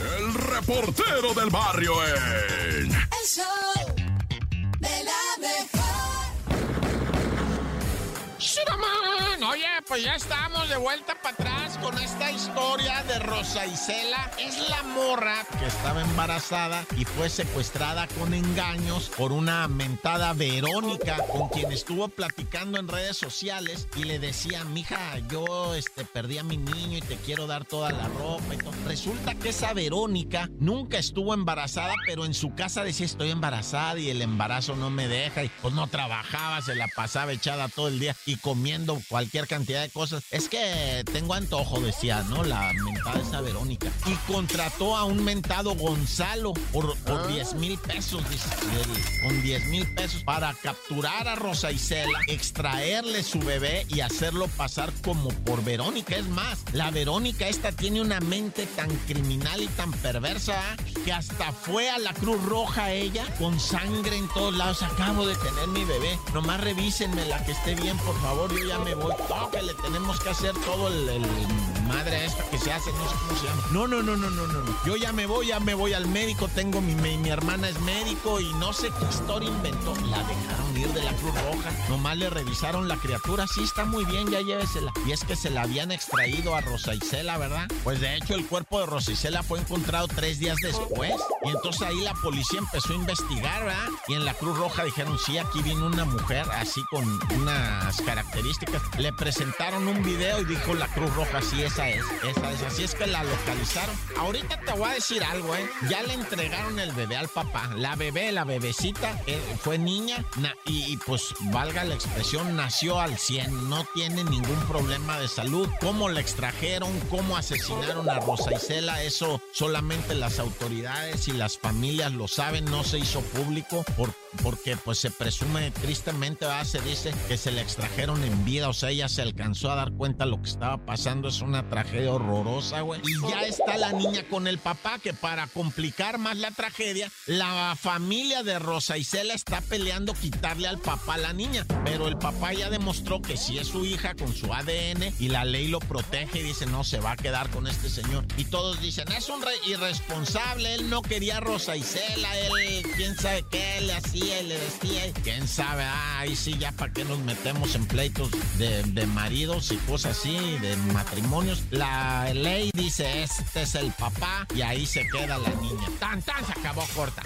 el reportero del barrio en... pues ya estamos de vuelta para atrás con esta historia de Rosa Isela. Es la morra que estaba embarazada y fue secuestrada con engaños por una mentada Verónica con quien estuvo platicando en redes sociales y le decía, mija, yo este, perdí a mi niño y te quiero dar toda la ropa y todo. Resulta que esa Verónica nunca estuvo embarazada, pero en su casa decía estoy embarazada y el embarazo no me deja y pues no trabajaba, se la pasaba echada todo el día y comiendo cualquier cantidad de cosas. Es que tengo antojo, decía, ¿no? La mentada esa Verónica. Y contrató a un mentado Gonzalo por, por 10 mil pesos, dice. Con 10 mil pesos para capturar a Rosa Isela, extraerle su bebé y hacerlo pasar como por Verónica. Es más, la Verónica esta tiene una mente tan criminal y tan perversa que hasta fue a la Cruz Roja ella con sangre en todos lados. Acabo de tener mi bebé. Nomás revísenme la que esté bien, por favor. Yo ya me voy. Que le tenemos que hacer todo el, el madre esta que se hace, no sé cómo se llama. No, no, no, no, no, no. Yo ya me voy, ya me voy al médico. Tengo mi, mi, mi hermana es médico y no sé qué historia inventó. La dejaron ir de la Cruz Roja. Nomás le revisaron la criatura. Sí, está muy bien, ya llévesela. Y es que se la habían extraído a Rosa Isela, ¿verdad? Pues de hecho el cuerpo de Rosa Isela fue encontrado tres días después. Y entonces ahí la policía empezó a investigar, ¿verdad? Y en la Cruz Roja dijeron, sí, aquí vino una mujer así con unas características. Le presentaron un video y dijo la Cruz Roja, sí, esa es, esa es. Así es que la localizaron. Ahorita te voy a decir algo, ¿eh? Ya le entregaron el bebé al papá. La bebé, la bebecita, eh, fue niña y, y, pues valga la expresión, nació al 100. No tiene ningún problema de salud. ¿Cómo la extrajeron? ¿Cómo asesinaron a Rosa Isela? Eso solamente las autoridades y las familias lo saben. No se hizo público por, porque pues se presume tristemente, ¿verdad? se dice que se la extrajeron en vida. O sea, ella se alcanzó a dar cuenta de lo que estaba pasando. Es una tragedia horrorosa, güey. Y ya está la niña con el papá que para complicar más la tragedia, la familia de Rosa Isela está peleando quitarle al papá a la niña. Pero el papá ya demostró que sí es su hija con su ADN y la ley lo protege y dice, no, se va a quedar con este señor. Y todos dicen, es un re- irresponsable, él no quería a Rosa Isela, él quién sabe qué le hacía y le decía. Quién sabe, ahí sí, ya para qué nos metemos en pleitos de, de maridos y cosas así, de matrimonios. La ley dice, este es el papá y ahí se queda la niña. Tan, tan, se acabó corta.